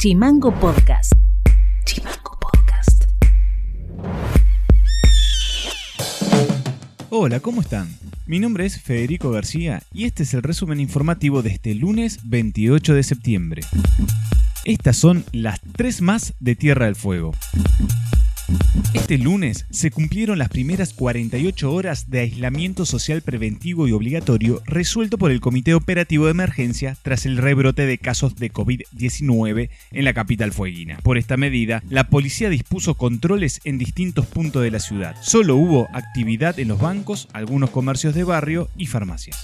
Chimango Podcast. Chimango Podcast. Hola, ¿cómo están? Mi nombre es Federico García y este es el resumen informativo de este lunes 28 de septiembre. Estas son las tres más de Tierra del Fuego. Este lunes se cumplieron las primeras 48 horas de aislamiento social preventivo y obligatorio resuelto por el Comité Operativo de Emergencia tras el rebrote de casos de COVID-19 en la capital fueguina. Por esta medida, la policía dispuso controles en distintos puntos de la ciudad. Solo hubo actividad en los bancos, algunos comercios de barrio y farmacias.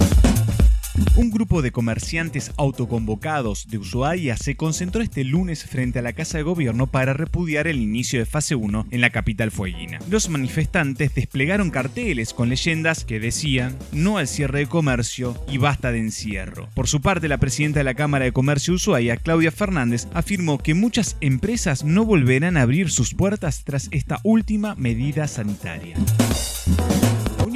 Un grupo de comerciantes autoconvocados de Ushuaia se concentró este lunes frente a la Casa de Gobierno para repudiar el inicio de fase 1 en la capital fueguina. Los manifestantes desplegaron carteles con leyendas que decían no al cierre de comercio y basta de encierro. Por su parte, la presidenta de la Cámara de Comercio de Ushuaia, Claudia Fernández, afirmó que muchas empresas no volverán a abrir sus puertas tras esta última medida sanitaria.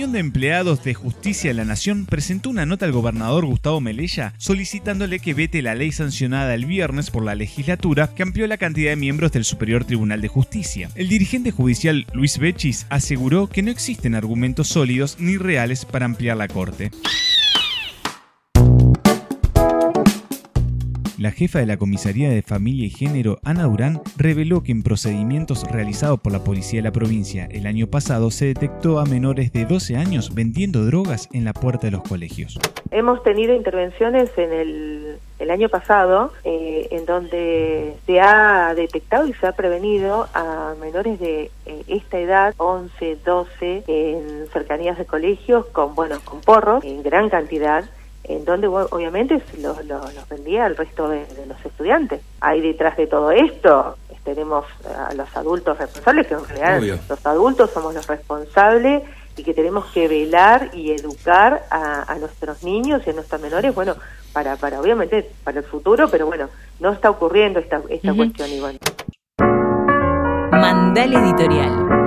Unión de Empleados de Justicia de la Nación presentó una nota al gobernador Gustavo Melella solicitándole que vete la ley sancionada el viernes por la legislatura que amplió la cantidad de miembros del Superior Tribunal de Justicia. El dirigente judicial Luis Bechis aseguró que no existen argumentos sólidos ni reales para ampliar la Corte. La jefa de la Comisaría de Familia y Género, Ana Durán, reveló que en procedimientos realizados por la policía de la provincia el año pasado se detectó a menores de 12 años vendiendo drogas en la puerta de los colegios. Hemos tenido intervenciones en el, año pasado eh, en donde se ha detectado y se ha prevenido a menores de eh, esta edad, 11, 12, en cercanías de colegios con, bueno, con porros en gran cantidad en donde obviamente los vendía al resto de, los estudiantes. Ahí detrás de todo esto tenemos a los adultos responsables, que en realidad los adultos somos los responsables y que tenemos que velar y educar a, nuestros niños y a nuestros menores, bueno, para, para obviamente para el futuro, pero bueno, no está ocurriendo esta, esta cuestión igual. Mandal Editorial.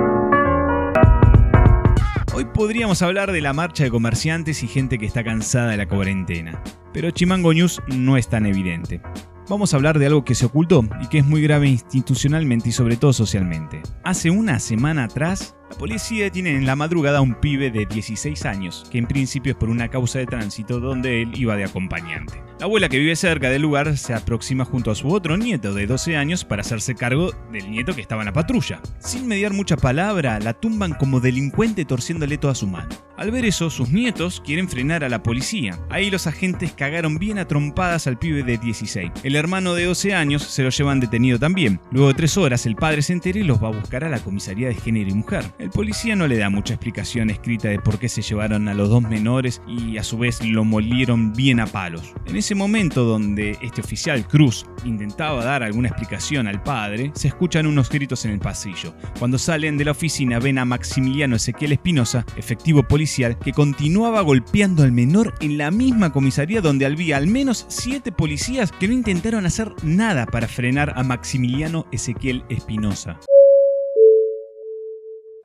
Hoy podríamos hablar de la marcha de comerciantes y gente que está cansada de la cuarentena, pero Chimango News no es tan evidente. Vamos a hablar de algo que se ocultó y que es muy grave institucionalmente y sobre todo socialmente. Hace una semana atrás, la policía tiene en la madrugada a un pibe de 16 años, que en principio es por una causa de tránsito donde él iba de acompañante. La abuela que vive cerca del lugar se aproxima junto a su otro nieto de 12 años para hacerse cargo del nieto que estaba en la patrulla. Sin mediar mucha palabra, la tumban como delincuente torciéndole toda su mano. Al ver eso, sus nietos quieren frenar a la policía. Ahí los agentes cagaron bien a trompadas al pibe de 16. El hermano de 12 años se lo llevan detenido también. Luego de tres horas, el padre se entera y los va a buscar a la comisaría de género y mujer. El policía no le da mucha explicación escrita de por qué se llevaron a los dos menores y a su vez lo molieron bien a palos. En ese momento donde este oficial Cruz intentaba dar alguna explicación al padre, se escuchan unos gritos en el pasillo. Cuando salen de la oficina ven a Maximiliano Ezequiel Espinosa, efectivo policial, que continuaba golpeando al menor en la misma comisaría donde había al menos siete policías que no intentaron hacer nada para frenar a Maximiliano Ezequiel Espinosa.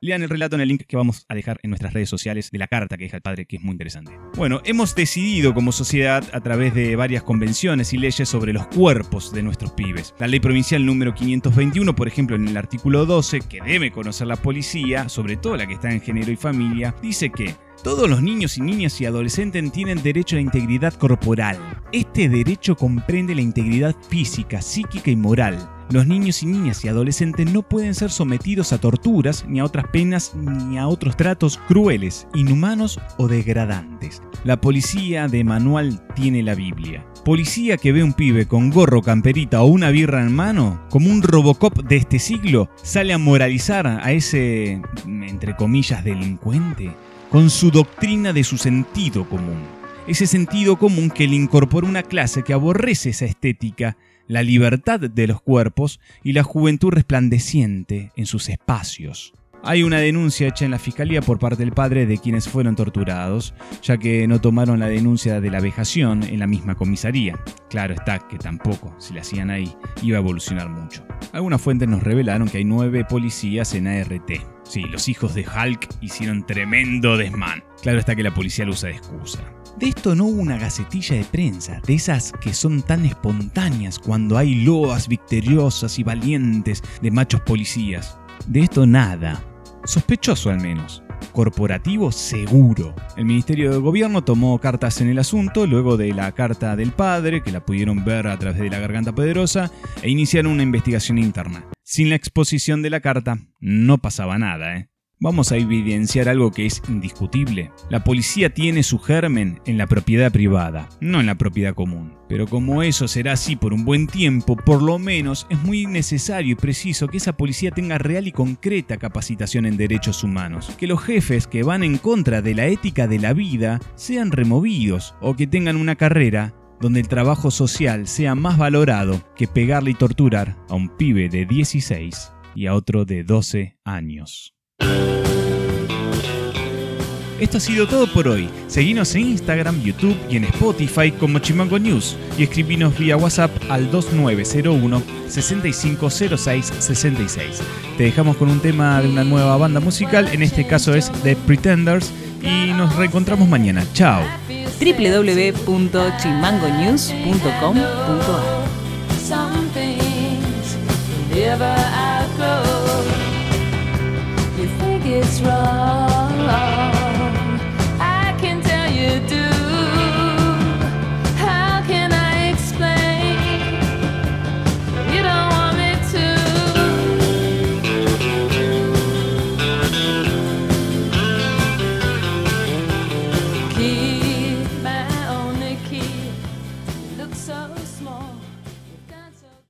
Lean el relato en el link que vamos a dejar en nuestras redes sociales de la carta que deja el padre, que es muy interesante. Bueno, hemos decidido como sociedad, a través de varias convenciones y leyes sobre los cuerpos de nuestros pibes. La ley provincial número 521, por ejemplo, en el artículo 12, que debe conocer la policía, sobre todo la que está en género y familia, dice que todos los niños y niñas y adolescentes tienen derecho a la integridad corporal. Este derecho comprende la integridad física, psíquica y moral los niños y niñas y adolescentes no pueden ser sometidos a torturas, ni a otras penas, ni a otros tratos crueles, inhumanos o degradantes. La policía de manual tiene la Biblia. Policía que ve un pibe con gorro, camperita o una birra en mano, como un Robocop de este siglo, sale a moralizar a ese, entre comillas, delincuente, con su doctrina de su sentido común. Ese sentido común que le incorpora una clase que aborrece esa estética la libertad de los cuerpos y la juventud resplandeciente en sus espacios. Hay una denuncia hecha en la fiscalía por parte del padre de quienes fueron torturados, ya que no tomaron la denuncia de la vejación en la misma comisaría. Claro está que tampoco, si la hacían ahí, iba a evolucionar mucho. Algunas fuentes nos revelaron que hay nueve policías en ART. Sí, los hijos de Hulk hicieron tremendo desmán. Claro está que la policía lo usa de excusa. De esto no hubo una gacetilla de prensa, de esas que son tan espontáneas cuando hay loas victoriosas y valientes de machos policías. De esto nada. Sospechoso al menos. Corporativo seguro. El Ministerio de Gobierno tomó cartas en el asunto luego de la carta del padre, que la pudieron ver a través de la garganta poderosa, e iniciaron una investigación interna. Sin la exposición de la carta, no pasaba nada, ¿eh? Vamos a evidenciar algo que es indiscutible. La policía tiene su germen en la propiedad privada, no en la propiedad común. Pero como eso será así por un buen tiempo, por lo menos es muy necesario y preciso que esa policía tenga real y concreta capacitación en derechos humanos. Que los jefes que van en contra de la ética de la vida sean removidos o que tengan una carrera donde el trabajo social sea más valorado que pegarle y torturar a un pibe de 16 y a otro de 12 años. Esto ha sido todo por hoy. Seguinos en Instagram, YouTube y en Spotify como Chimango News y escribinos vía WhatsApp al 2901 650666. Te dejamos con un tema de una nueva banda musical, en este caso es The Pretenders y nos reencontramos mañana. Chao. www.chimangonews.com.ar it's wrong.